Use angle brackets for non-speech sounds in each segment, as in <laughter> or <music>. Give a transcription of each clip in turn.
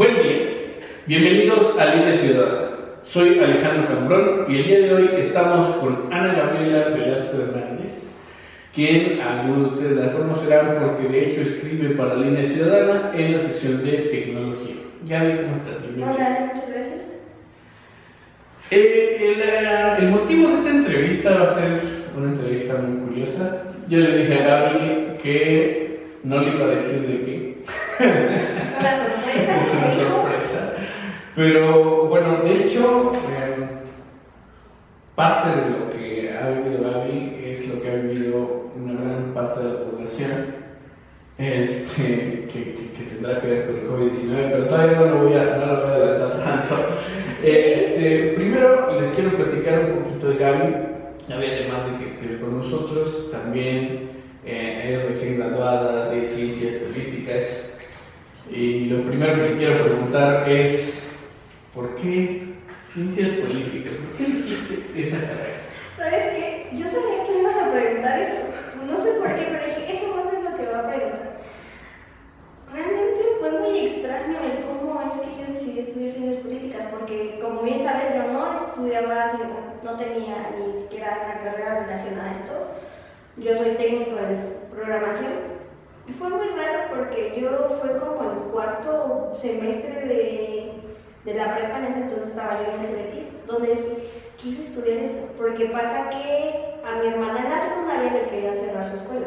Buen día, bienvenidos a Libre Ciudadana. Soy Alejandro Cambrón y el día de hoy estamos con Ana Gabriela Velasco Hernández, quien algunos de ustedes la conocerán porque de hecho escribe para Línea Ciudadana en la sección de tecnología. Gaby, ¿cómo estás? Bienvenida. Hola, muchas gracias. Eh, el, eh, el, motivo de esta entrevista va a ser una entrevista muy curiosa. Yo le dije a Gaby que no le iba a decir de qué. Es una sorpresa. es una sorpresa. Pero bueno, de hecho, eh, parte de lo que ha vivido Gaby es lo que ha vivido una gran parte de la población, este, que, que, que, tendrá que ver con el COVID-19, pero todavía no lo voy a, no lo voy a adelantar tanto. Este, primero les quiero platicar un poquito de Gaby. Gaby, además de que escribe con nosotros, también eh, es recién graduada de Ciencias Políticas. Y lo primero que te quiero preguntar es, ¿por qué Ciencias Políticas? ¿Por qué elegiste esa carrera? ¿Sabes qué? Yo sabía que me ibas a preguntar eso. No sé por qué, pero dije, eso a ser lo que va a preguntar. Realmente fue muy extraño el cómo es que yo decidí estudiar ciencias políticas, porque como bien sabes, yo no estudiaba, no tenía ni siquiera una carrera relacionada a esto. Yo soy técnico en programación. Fue muy raro porque yo fue como el cuarto semestre de, de la prepa, en ese entonces estaba yo en el CBTIS, donde dije, quiero estudiar esto, porque pasa que a mi hermana en la secundaria le querían cerrar su escuela.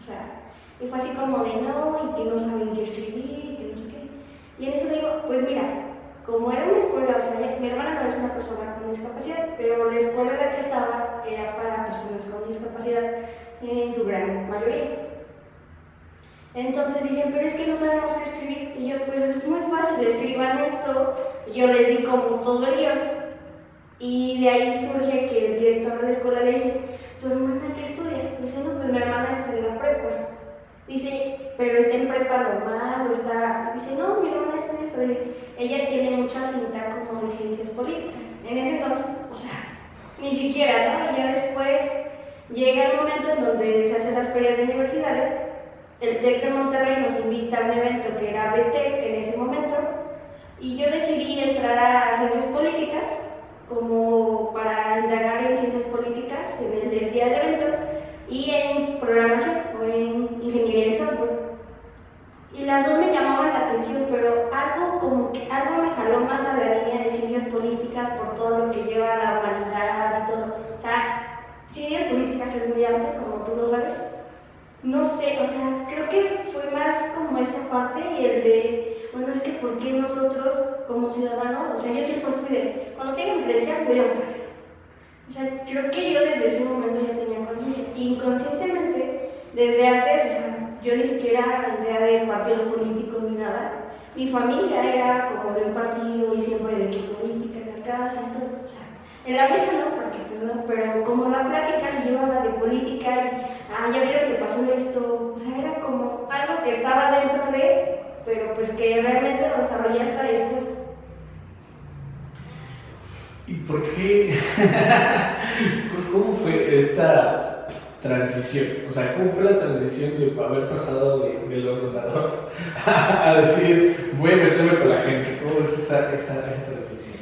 O sea, y fue así como de no, y que no saben qué escribir, y que no sé qué. Y en eso digo, pues mira, como era una escuela, o sea, mi hermana no es una persona con discapacidad, pero la escuela en la que estaba era para personas con discapacidad en su gran mayoría. Entonces dicen, pero es que no sabemos qué escribir. Y yo, pues es muy fácil, escriban esto. Yo les di como todo el guion. Y de ahí surge que el director de la escuela le dice, ¿tu hermana qué estudia? Dice, no, pues mi hermana está en la prepa. Dice, pero está en prepa normal o está... Dice, no, mi hermana está en. Dice, ella tiene mucha afinidad como de ciencias políticas. En ese entonces, o sea, ni siquiera, ¿no? Y ya después llega el momento en donde se hacen las ferias de universidades. El TEC de Monterrey nos invita a un evento que era BT en ese momento. Y yo decidí entrar a ciencias políticas como para indagar en ciencias políticas en el día del evento y en programación o en ingeniería en software. Y las dos me llamaban la atención, pero algo como que algo me jaló más a la línea de ciencias políticas por todo lo que lleva la humanidad y todo. O sea, ciencias políticas es muy amplio, como tú lo sabes. No sé, o sea, que fue más como esa parte y el de, bueno, es que ¿por qué nosotros como ciudadanos, o sea, yo siempre fui de, cuando tenga influencia voy a votar. O sea, creo que yo desde ese momento ya tenía conciencia. Inconscientemente, desde antes, o sea, yo ni siquiera idea de partidos políticos ni nada. Mi familia era como de un partido y siempre de política en la casa, entonces, o sea, en la mesa no, porque pues no, pero como la plática se llevaba de política ah, ya vieron que pasó esto, o sea, era como algo que estaba dentro de, pero pues que realmente lo desarrollé hasta después. ¿Y por qué? <laughs> ¿Cómo fue esta transición? O sea, ¿cómo fue la transición de haber pasado de, del ordenador <laughs> a decir, voy a meterme con la gente? ¿Cómo es esa, esa, esa transición?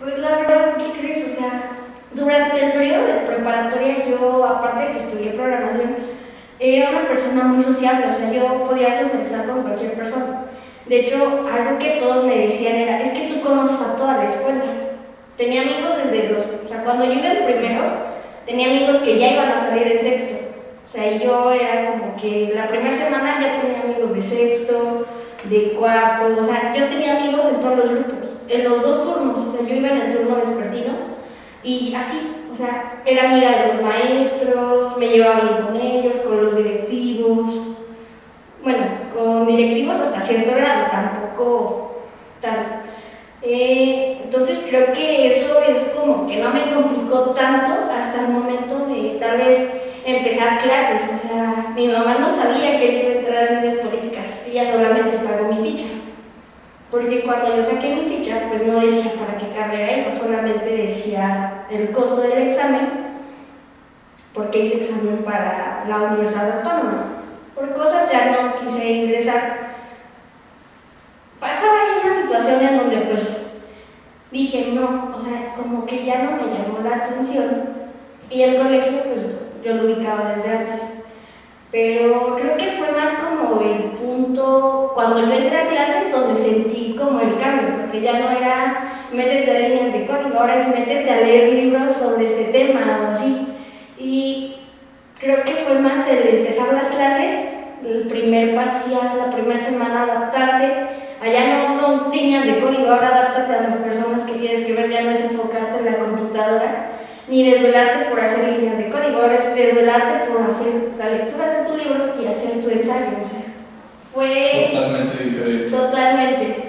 Pues la verdad, ¿qué crees? O sea, durante el periodo de preparatoria yo, aparte de que estudié programación, era una persona muy sociable, o sea, yo podía socializar con cualquier persona. De hecho, algo que todos me decían era, es que tú conoces a toda la escuela. Tenía amigos desde los, o sea, cuando yo iba en primero, tenía amigos que ya iban a salir en sexto. O sea, yo era como que la primera semana ya tenía amigos de sexto, de cuarto, o sea, yo tenía amigos en todos los grupos, en los dos turnos, o sea, yo iba en el turno vespertino y así, o sea, era amiga de los maestros, me llevaba bien con ellos, con los directivos, bueno, con directivos hasta cierto grado, tampoco tanto. Eh, entonces creo que eso es como que no me complicó tanto hasta el momento de tal vez empezar clases. O sea, mi mamá no sabía que iba a entrar a ciencias políticas, ella solamente. Porque cuando yo saqué mi ficha, pues no decía para qué carrera iba, solamente decía el costo del examen, porque hice examen para la Universidad Autónoma. Por cosas ya no quise ingresar. Pasaba ya se situación en donde pues dije, no, o sea, como que ya no me llamó la atención. Y el colegio, pues yo lo ubicaba desde antes. Pero creo que fue más como el punto, cuando yo entré a clases, donde sentí como el cambio, porque ya no era métete a líneas de código, ahora es métete a leer libros sobre este tema o así. Y creo que fue más el empezar las clases, el primer parcial, la primera semana adaptarse. Allá no son líneas de código, ahora adáptate a las personas que tienes que ver, ya no es enfocarte en la computadora ni desvelarte por hacer líneas de código, ahora es desvelarte por hacer la lectura de tu libro y hacer tu ensayo. O sea, fue totalmente diferente. Totalmente.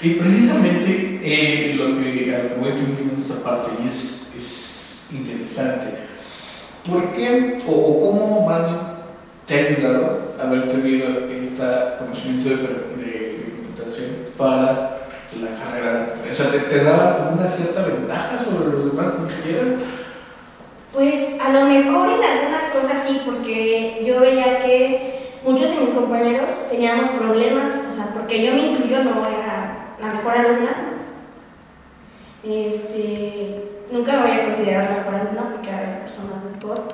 Y precisamente eh, lo que, voy a en esta parte y es, es interesante. ¿Por qué o, o cómo van te ha ayudado haber tenido este conocimiento de, de, de computación para la carrera? O sea, ¿te, te da una cierta ventaja sobre los demás compañeros? Pues a lo mejor en algunas cosas sí, porque yo veía que muchos de mis compañeros teníamos problemas, o sea, porque yo me incluyo, no era mejor alumna. Este, nunca me voy a considerar mejor alumna porque hay personas mejor,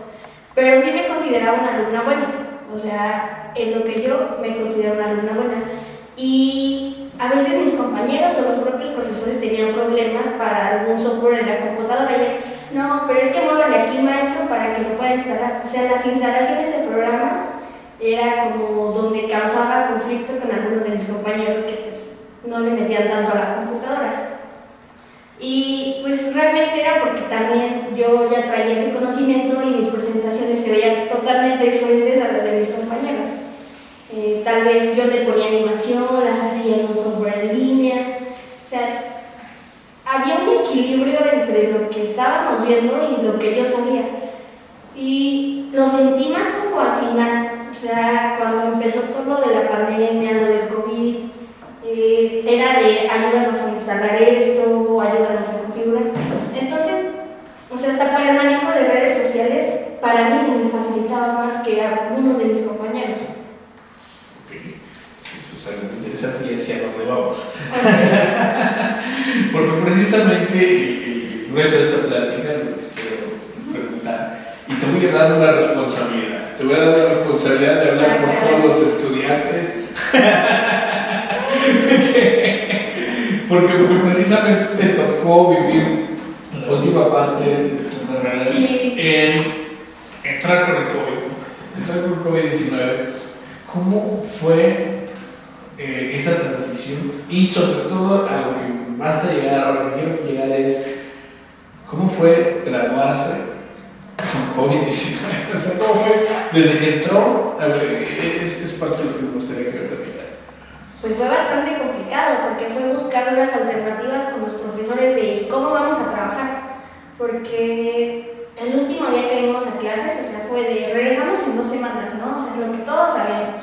pero sí me consideraba una alumna buena, o sea, en lo que yo me considero una alumna buena. Y a veces mis compañeros o los propios profesores tenían problemas para algún software en la computadora y es, no, pero es que muévale aquí maestro para que lo pueda instalar. O sea, las instalaciones de programas era como donde causaba conflicto con algunos de mis compañeros pues no le metían tanto a la computadora. Y pues realmente era porque también yo ya traía ese conocimiento y mis presentaciones se veían totalmente diferentes a las de mis compañeros. Eh, tal vez yo les ponía animación, las hacía en un software en línea. O sea, había un equilibrio entre lo que estábamos viendo y lo que yo sabía. Y lo sentí más como al final. O sea, cuando empezó todo lo de la pandemia, facilitaba más que a algunos de mis compañeros. Ok, sí, eso es algo interesante y hacia dónde vamos. <laughs> Porque precisamente el grueso de esta plática lo que te quiero preguntar, y te voy a dar una responsabilidad, te voy a dar la responsabilidad de hablar por todos los estudiantes. <laughs> Porque, porque precisamente te tocó vivir la última parte de tu carrera Sí. en entrar con el COVID, entrar con el COVID-19. ¿Cómo fue eh, esa transición? Y sobre todo a lo que vas a llegar, a lo que quiero llegar es, ¿cómo fue graduarse con COVID-19? <laughs> O sea, ¿cómo fue desde que entró? A ver, es, es parte de lo que me gustaría que. Pues fue bastante complicado porque fue buscar las alternativas con los profesores de cómo vamos a trabajar. Porque el último día que vimos a clases, o sea, fue de regresamos en dos semanas, ¿no? O sea, es lo que todos sabemos.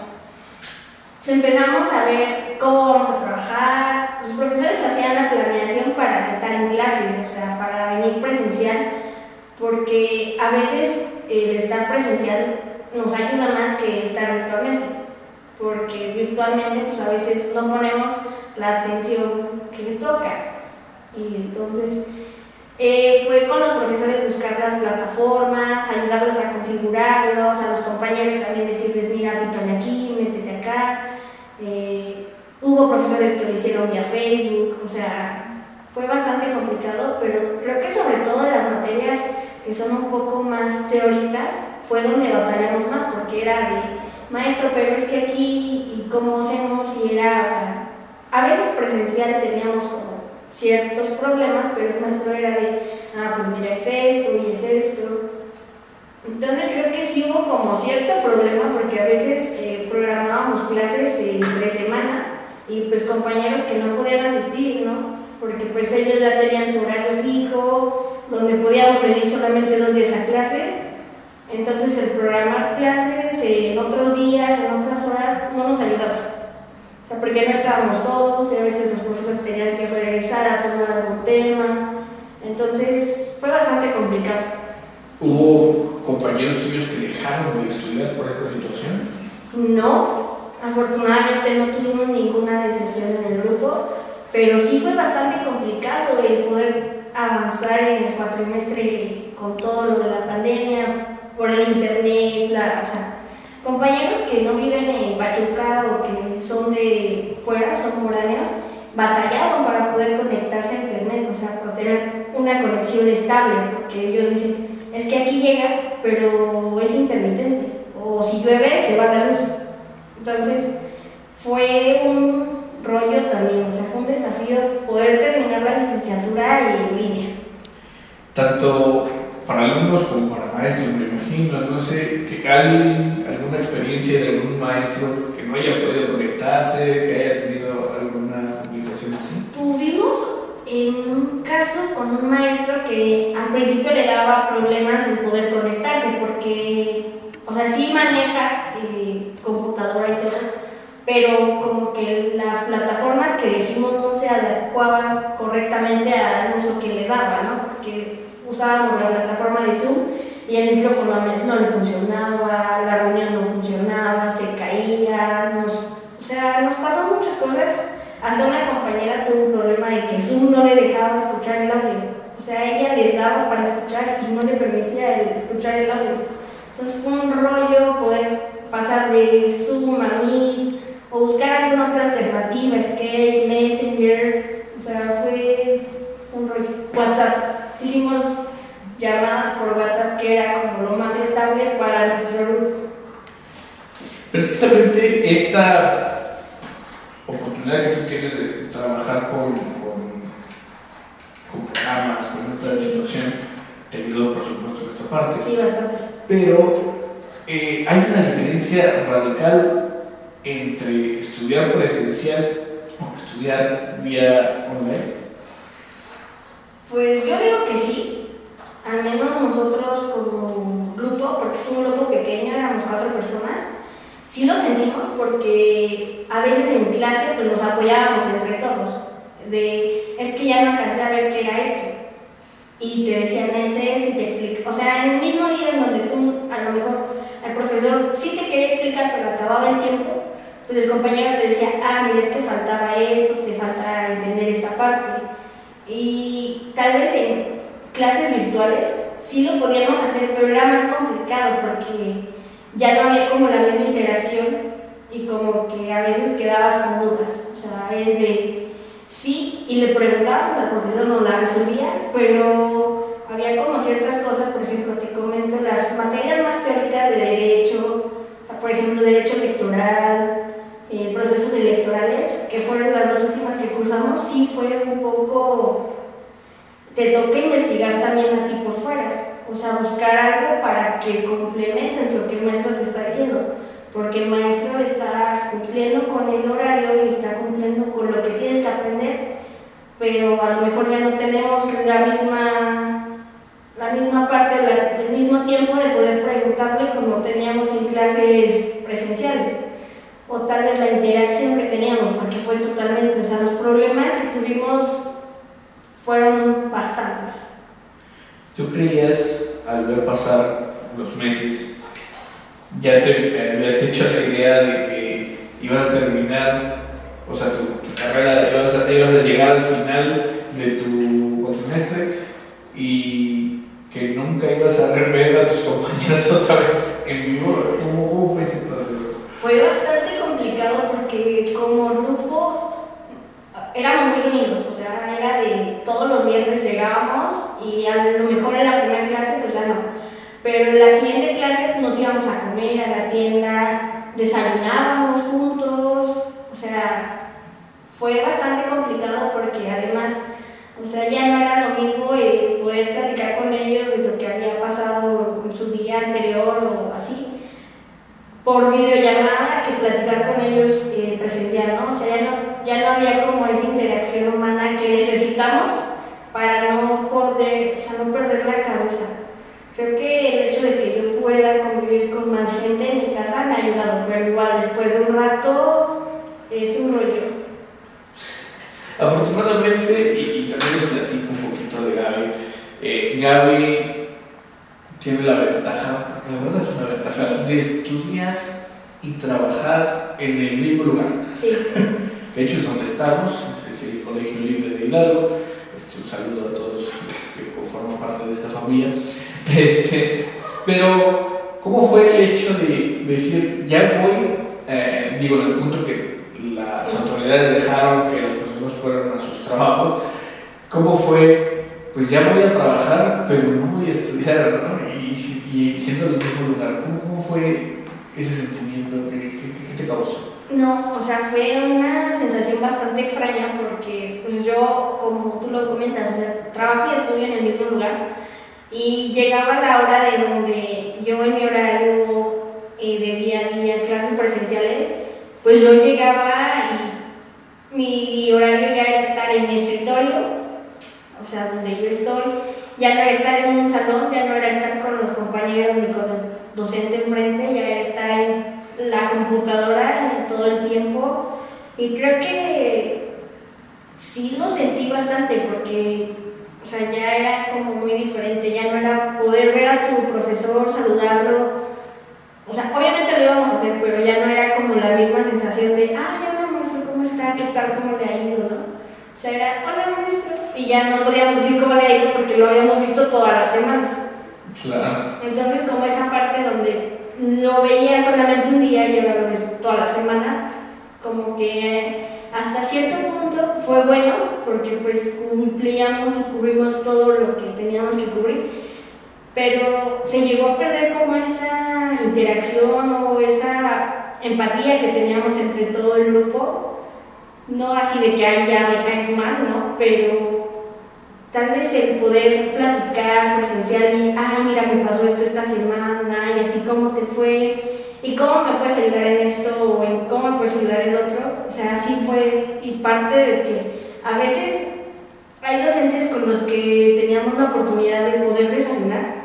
Entonces empezamos a ver cómo vamos a trabajar. Los profesores hacían la planeación para estar en clase, o sea, para venir presencial, porque a veces el estar presencial nos ayuda más que estar virtualmente porque virtualmente pues a veces no ponemos la atención que toca. Y entonces eh, fue con los profesores buscar las plataformas, ayudarlos a configurarlos, a los compañeros también decirles, mira, pícale aquí, métete acá. Eh, hubo profesores que lo hicieron vía Facebook, o sea, fue bastante complicado, pero creo que sobre todo las materias que son un poco más teóricas fue donde batallamos más, porque era de maestro, pero es que aquí, ¿y cómo hacemos? Y era, o sea, a veces presencial teníamos como ciertos problemas, pero el maestro era de, ah, pues mira, es esto y es esto. Entonces creo que sí hubo como cierto problema, porque a veces eh, programábamos clases entre semana y pues compañeros que no podían asistir, ¿no? Porque pues ellos ya tenían su horario fijo, donde podíamos venir solamente dos días a clases entonces el programar clases en otros días, en otras horas, no nos ayudaba. Sea, porque no estábamos todos y a veces los profesores tenían que regresar a tomar algún tema. Entonces fue bastante complicado. ¿Hubo compañeros tuyos que dejaron de estudiar por esta situación? No, afortunadamente no tuvimos ninguna decepción en el grupo, pero sí fue bastante complicado el poder avanzar en el cuatrimestre con todo lo de la pandemia, por el internet, la, o sea, compañeros que no viven en Pachuca o que son de fuera, son foráneos, batallaban para poder conectarse a internet, o sea, para tener una conexión estable, porque ellos dicen, es que aquí llega, pero es intermitente, o si llueve se va la luz. Entonces, fue un rollo también, o sea, fue un desafío poder terminar la licenciatura en línea. Tanto para alumnos como para maestros, me imagino, no sé, que alguien, alguna experiencia de algún maestro que no haya podido conectarse, que haya tenido alguna complicación así. Tuvimos en un caso con un maestro que al principio le daba problemas en poder conectarse porque, o sea, sí maneja eh, computadora y todo, pero como que las plataformas que elegimos no se adecuaban correctamente al uso que le daba, ¿no? Porque usábamos la plataforma de Zoom y el micrófono no le funcionaba, la reunión no funcionaba, se caía, nos, o sea, nos pasó muchas cosas. Hasta una compañera tuvo un problema de que Zoom no le dejaba escuchar el audio. O sea, ella le para escuchar y no le permitía escuchar el audio. Entonces fue un rollo poder pasar de Zoom a Meet o buscar alguna otra alternativa, Skype, Messenger. O sea, fue un rollo. WhatsApp hicimos llamadas por WhatsApp que era como lo más estable para nuestro grupo. Precisamente esta oportunidad que tú tienes de trabajar con, con, con programas, con esta situación, te ayudó por supuesto en esta parte. Sí, bastante. Pero eh, hay una diferencia radical entre estudiar presencial o estudiar vía online. Pues yo digo que sí, al menos nosotros como grupo, porque es un grupo pequeño, éramos cuatro personas, sí lo sentimos porque a veces en clase pues nos apoyábamos entre todos, de es que ya no alcancé a ver qué era esto, y te decían es esto y te explico, o sea, en el mismo día en donde tú a lo mejor el profesor sí te quería explicar pero acababa el tiempo, pues el compañero te decía, ah, mira, es que faltaba esto, te falta entender esta parte y tal vez en clases virtuales sí lo podíamos hacer, pero era más complicado porque ya no había como la misma interacción y como que a veces quedabas con dudas. O sea, es de sí, y le preguntábamos al profesor, no la resolvía, pero había como ciertas cosas, por ejemplo, te comento, las materias más teóricas de derecho, o sea, por ejemplo, derecho electoral, eh, procesos electorales, que fueron las dos últimas que cursamos, sí fue un poco, te toca investigar también a ti por fuera, o sea, buscar algo para que complementes lo que el maestro te está diciendo, porque el maestro está cumpliendo con el horario y está cumpliendo con lo que tienes que aprender, pero a lo mejor ya no tenemos la misma la misma parte, la, el mismo tiempo de poder preguntarle como teníamos en clases presenciales o tal vez la interacción que teníamos, porque fue totalmente, o sea, los problemas que tuvimos fueron bastantes. ¿Tú creías, al ver pasar los meses, ya te habías hecho la idea de que ibas a terminar, o sea, tu, tu carrera, ibas a, ibas a llegar al final de tu cuatrimestre y que nunca ibas a ver a tus compañeros <laughs> otra vez en vivo? ¿Cómo, cómo fue ese proceso? Fue bastante complicado porque como grupo éramos muy unidos, o sea, era de todos los viernes llegábamos y a lo mejor en la primera clase pues ya no, pero en la siguiente clase nos íbamos a comer a la tienda, desayunábamos juntos, o sea, fue bastante complicado porque además, o sea, ya no era lo mismo poder platicar con ellos de lo que había pasado en su día anterior o así por videollamada que platicar con ellos eh, presencial, ¿no? O sea, ya no, ya no había como esa interacción humana que necesitamos para no perder, o sea, no perder la cabeza. Creo que el hecho de que yo pueda convivir con más gente en mi casa me ha ayudado, pero igual después de un rato es un rollo. Afortunadamente, y, y también les platico un poquito de Gaby, eh, Gaby tiene la ventaja, porque la verdad es una ventaja, de estudiar y trabajar en el mismo lugar. Sí. <laughs> De hecho es donde estamos, es el Colegio Libre de Hidalgo. Este, un saludo a todos los que forman parte de esta familia. <laughs> Este, pero, ¿cómo fue el hecho de decir, ya voy, eh, digo, en el punto que las autoridades dejaron que las personas fueran a sus trabajos, ¿cómo fue, pues ya voy a trabajar, pero no voy a estudiar, ¿no? Y, y siendo en el mismo lugar, ¿cómo, cómo fue ese sentimiento? ¿Qué, qué, qué te causó? No, o sea, fue una sensación bastante extraña porque pues yo, como tú lo comentas, trabajo y estudio en el mismo lugar y llegaba la hora de donde yo en mi horario eh, de día a día, clases presenciales, pues yo llegaba y mi horario ya era estar en mi escritorio, o sea, donde yo estoy, ya no era estar en un salón, ya no era estar con los compañeros ni con el docente enfrente, ya era estar en la computadora todo el tiempo y creo que sí lo sentí bastante porque o sea, ya era como muy diferente, ya no era poder ver a tu profesor, saludarlo, o sea, obviamente lo íbamos a hacer, pero ya no era como la misma sensación de, ah, hola maestro, ¿cómo está? ¿Qué tal? ¿Cómo le ha ido? ¿no? O sea, era, hola maestro, y ya no podíamos decir cómo le ha ido porque lo habíamos visto toda la semana. Claro. Entonces, como esa parte donde lo veía solamente un día y ahora lo ves toda la semana, como que hasta cierto punto fue bueno porque pues cumplíamos y cubrimos todo lo que teníamos que cubrir, pero se llegó a perder como esa interacción o esa empatía que teníamos entre todo el grupo, no así de que ahí ya me caes mal, ¿no? Pero tal vez el poder platicar presencial y, ay, mira, me pasó esto esta semana, y a ti cómo te fue, y cómo me puedes ayudar en esto, o en cómo me puedes ayudar en otro, o sea, así fue, y parte de que a veces hay docentes con los que teníamos la oportunidad de poder desayunar,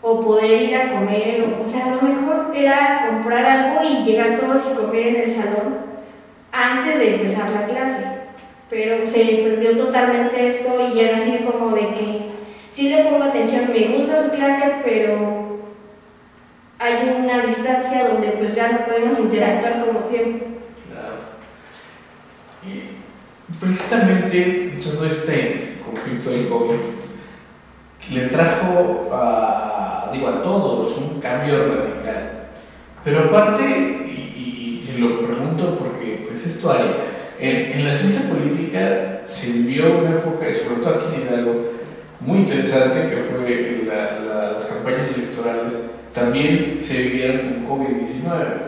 o poder ir a comer, o, sea, a lo mejor era comprar algo y llegar todos y comer en el salón antes de empezar la clase pero se perdió totalmente esto y era así como de que sí le pongo atención, me gusta su clase, pero hay una distancia donde pues ya no podemos interactuar como siempre. Claro. Y precisamente todo este conflicto del COVID le trajo a, digo, a todos un cambio radical. Pero aparte, y, y, y lo pregunto porque pues es tu en, la ciencia política se vivió una época, sobre todo aquí en Hidalgo, muy interesante, que fue las campañas electorales, también se vivieron con COVID-19.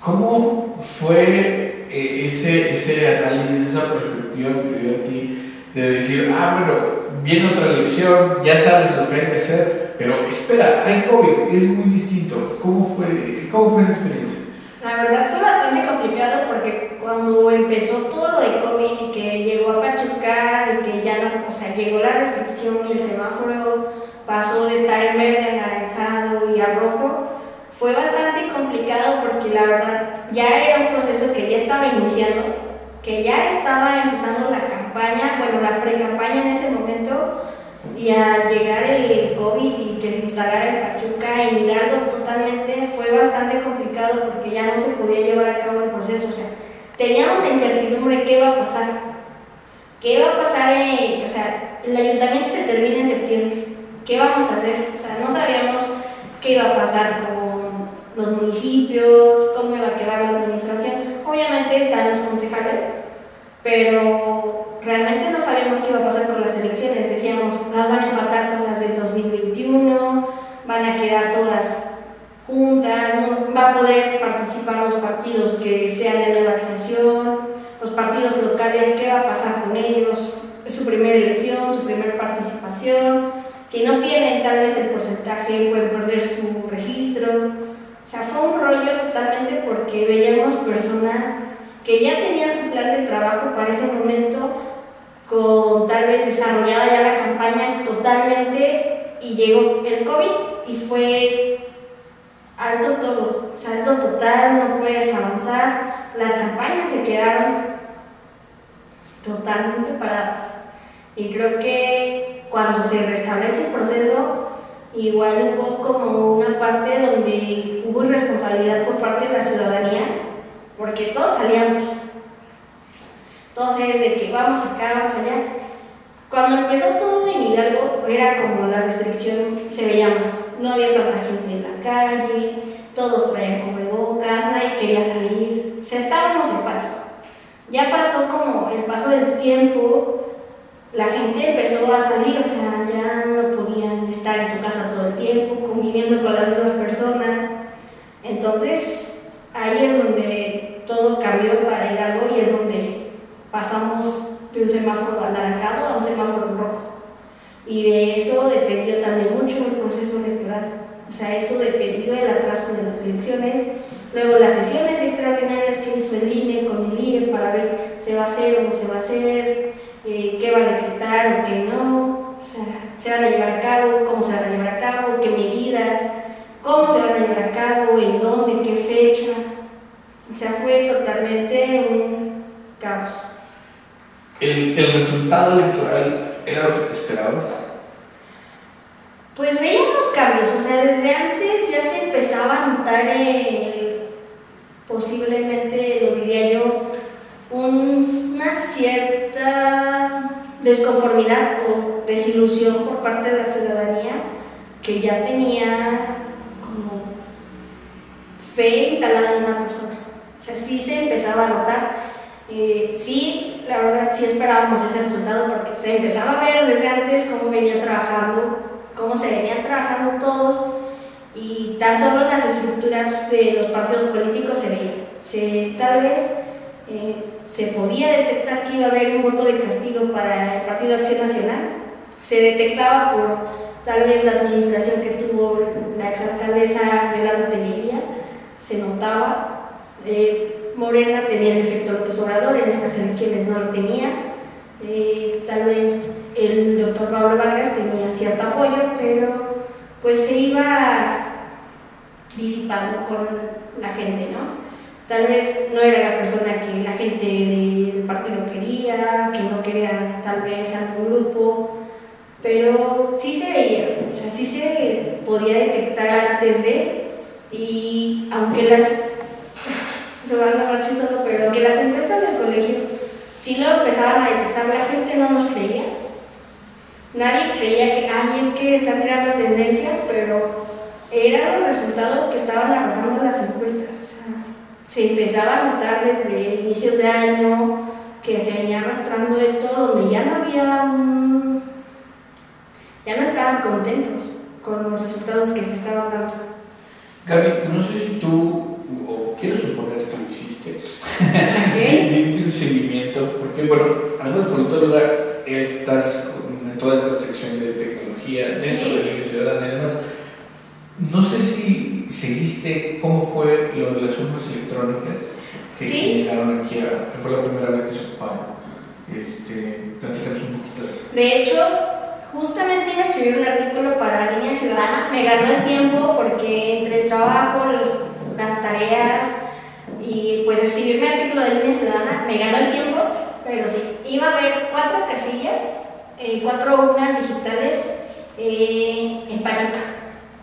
¿Cómo fue eh, ese, ese análisis, esa perspectiva que te dio a ti de decir, ah, bueno, viene otra elección, ya sabes lo que hay que hacer, pero espera, hay COVID, es muy distinto. ¿Cómo fue, cómo fue esa experiencia? La verdad cuando empezó todo lo de COVID y que llegó a Pachuca y que ya no, o sea, llegó la restricción y el semáforo pasó de estar en verde, anaranjado y a rojo, fue bastante complicado porque la verdad ya era un proceso que ya estaba iniciando, que ya estaba empezando la campaña, bueno, la pre-campaña en ese momento, y al llegar el COVID y que se instalara en Pachuca, en Hidalgo, totalmente fue bastante complicado porque ya no se podía llevar a cabo el proceso. O sea, teníamos la incertidumbre qué iba a pasar. ¿Qué iba a pasar? o sea, el ayuntamiento se termina en septiembre. ¿Qué vamos a hacer? O sea, no sabíamos qué iba a pasar con los municipios, cómo iba a quedar la administración. Obviamente están los concejales, pero realmente no sabíamos qué iba a pasar con las elecciones. Decíamos, las van a empatar con las del 2021, van a quedar todas juntas, no, va a poder participar los partidos que sean de nueva creación, los partidos locales, qué va a pasar con ellos, es su primera elección, su primera participación. Si no tienen tal vez el porcentaje, pueden perder su registro. O sea, fue un rollo totalmente porque veíamos personas que ya tenían su plan de trabajo para ese momento, con tal vez desarrollada ya la campaña totalmente y llegó el COVID y fue alto todo, salto total, no puedes avanzar, las campañas se quedaron totalmente paradas. Y creo que cuando se restablece el proceso, igual hubo como una parte donde hubo irresponsabilidad por parte de la ciudadanía porque todos salíamos. Entonces, de que vamos acá, vamos allá. Cuando empezó todo en Hidalgo, era como la restricción se veía más. No había tanta gente en la calle, todos traían cubrebocas, nadie quería salir. O sea, estábamos en pánico. Ya pasó como el paso del tiempo, la gente empezó a salir, o sea, ya no podían estar en su casa todo el tiempo, conviviendo con las mismas personas. Entonces, ahí es donde todo cambió para Hidalgo y es donde pasamos de un semáforo anaranjado a un semáforo rojo. Y de eso dependió también mucho. O sea, eso dependió del atraso de las elecciones, luego las sesiones extraordinarias que hizo el INE con el IE para ver si se va a hacer o no se va a hacer, eh, qué va a decretar o qué no, o sea, se van a llevar a cabo, cómo se van a llevar a cabo, qué medidas, cómo se van a llevar a cabo, en dónde, qué fecha. O sea, fue totalmente un caos. ¿El, el resultado electoral era lo que te esperabas? Pues veíamos cambios, o sea, desde antes ya se empezaba a notar eh, posiblemente, lo diría yo, un- una cierta desconformidad o desilusión por parte de la ciudadanía que ya tenía como fe instalada en una persona. O sea, sí se empezaba a notar. Eh, sí, la verdad, sí esperábamos ese resultado porque se empezaba a ver desde antes cómo venía trabajando, cómo se venían trabajando todos y tan solo las estructuras de los partidos políticos se veían. Se, tal vez eh, se podía detectar que iba a haber un voto de castigo para el Partido Acción Nacional. Se detectaba por tal vez la administración que tuvo la exalcaldesa Yolanda Tellería, se notaba. Eh, Morena tenía el efecto López Obrador, en estas elecciones no lo tenía. Eh, tal vez el doctor Pablo Vargas tenía cierto apoyo, pero pues se iba disipando con la gente, ¿no? Tal vez no era la persona que la gente del partido quería, que no quería tal vez algún grupo, pero sí se veía, o sea, sí se podía detectar antes de, y aunque las, <laughs> se va a chistoso, pero aunque las encuestas del colegio sí lo empezaban a detectar, la gente no nos creía. Nadie creía que, ay, es que están creando tendencias, pero eran los resultados que estaban arrojando las encuestas. O sea, se empezaba a notar desde inicios de año que se venía arrastrando esto, donde ya no había un... ya no estaban contentos con los resultados que se estaban dando. Gaby, no sé si tú, o quiero suponer que lo hiciste, ¿Ok? <laughs> diste un seguimiento, porque bueno, al politóloga estás en toda esta sección de tecnología dentro Sí. de la Universidad y demás. No sé si seguiste cómo fue lo de las urnas electrónicas que Sí. llegaron aquí, a, que fue la primera vez que se ocuparon. Este, platícanos un poquito de eso. De hecho, justamente iba a escribir un artículo para Línea Ciudadana. Me ganó el tiempo porque entre el trabajo, los- las tareas y pues escribir mi artículo de Línea Ciudadana me ganó el tiempo, pero sí, iba a haber cuatro casillas, eh, cuatro urnas digitales eh, en Pachuca.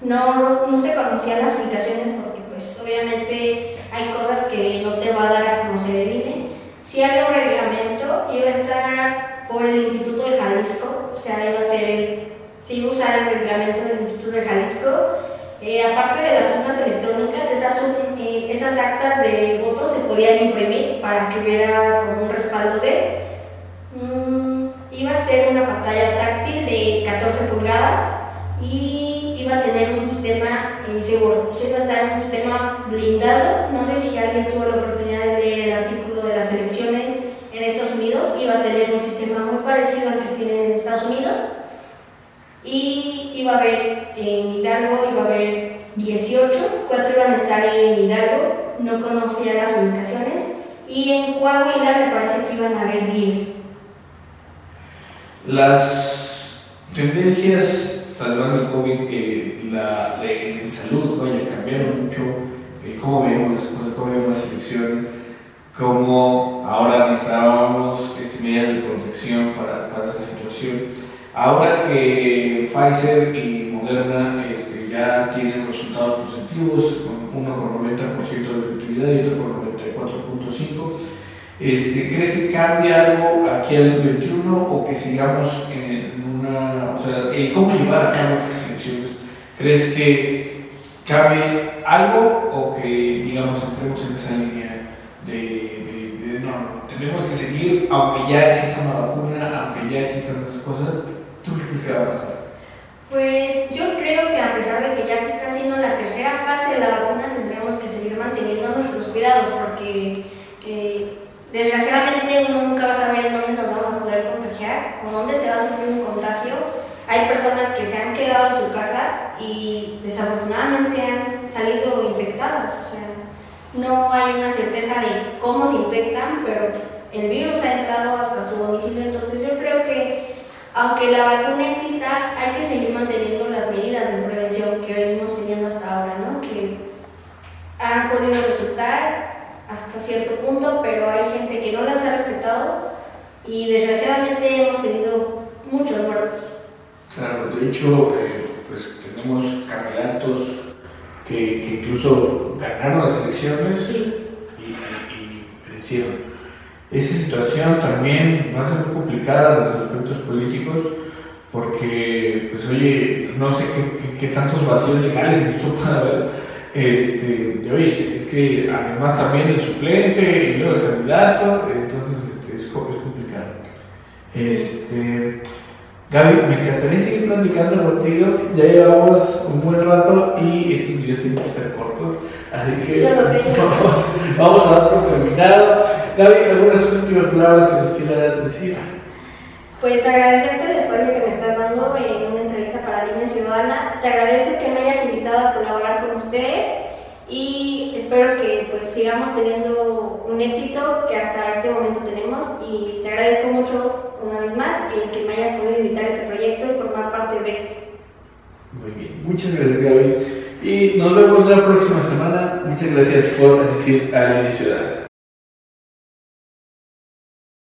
No, no se conocían las ubicaciones porque pues obviamente hay cosas que no te va a dar a conocer el INE. Sí había un reglamento, iba a estar por el Instituto de Jalisco, o sea, iba a ser el, se iba a usar el reglamento del Instituto de Jalisco. Eh, aparte de las urnas electrónicas, esas, eh, esas actas de votos se podían imprimir para que hubiera como un respaldo de... Iba a ser una pantalla táctil de 14 pulgadas y iba a tener un sistema eh, seguro. Iba a estar en un sistema blindado. No sé si alguien tuvo la oportunidad de leer el artículo de las elecciones en Estados Unidos. Iba a tener un sistema muy parecido al que tienen en Estados Unidos. Y iba a haber en Hidalgo, iba a haber 18, cuatro iban a estar en Hidalgo, no conocía las ubicaciones. Y en Coahuila me parece que iban a haber 10. Las tendencias, además del COVID, eh, la, en salud, vaya, cambiaron mucho el cómo vemos las cosas, cómo vemos las elecciones, cómo ahora necesitábamos este, medidas de protección para, para esa situación. Ahora que Pfizer y Moderna este, ya tienen resultados positivos, con uno con 90% de efectividad y otro con 4.5. Este, ¿Crees que cambie algo aquí al 21 o que sigamos en una, o sea, el cómo llevar a cabo estas elecciones? ¿Crees que cambie algo o que, digamos, entremos en esa línea de, de, no, tenemos que seguir, aunque ya exista una vacuna, aunque ya existan esas cosas, ¿tú crees que va a pasar? Pues yo creo que a pesar de que ya se está haciendo la tercera fase de la vacuna, tendremos que seguir manteniendo nuestros cuidados porque eh, desgraciadamente uno nunca va a saber dónde nos vamos a poder contagiar o dónde se va a sufrir un contagio. Hay personas que se han quedado en su casa y desafortunadamente han salido infectadas. O sea, no hay una certeza de cómo se infectan, pero el virus ha entrado hasta su domicilio. Entonces yo creo que aunque la vacuna exista, hay que seguir manteniendo las medidas de prevención que venimos teniendo hasta ahora, ¿no? Que han podido punto, pero hay gente que no las ha respetado y desgraciadamente hemos tenido muchos muertos. Claro, de hecho, eh, pues tenemos candidatos que, que, incluso ganaron las elecciones y, y, vencieron. Esa situación también va a ser muy complicada en los aspectos políticos porque, pues oye, no sé qué, qué, tantos vacíos legales incluso <laughs> puede haber. Este, de, oye, es que además también el suplente y luego el candidato, entonces este, es, es complicado. Este, Gaby, me encantaría seguir platicando contigo. Ya llevamos un buen rato y estos videos tienen que ser cortos. Así que vamos, vamos, a dar por terminado. Gaby, ¿algunas últimas palabras que nos quieras decir? Pues agradecerte el espacio que me estás dando en una entrevista para Línea Ciudadana. Te agradezco que me hayas invitado a colaborar con ustedes y espero que pues sigamos teniendo un éxito que hasta este momento tenemos y te agradezco mucho una vez más que me hayas podido invitar a este proyecto y formar parte de Muy bien, muchas gracias Gaby y nos vemos la próxima semana. Muchas gracias por asistir a la ciudad.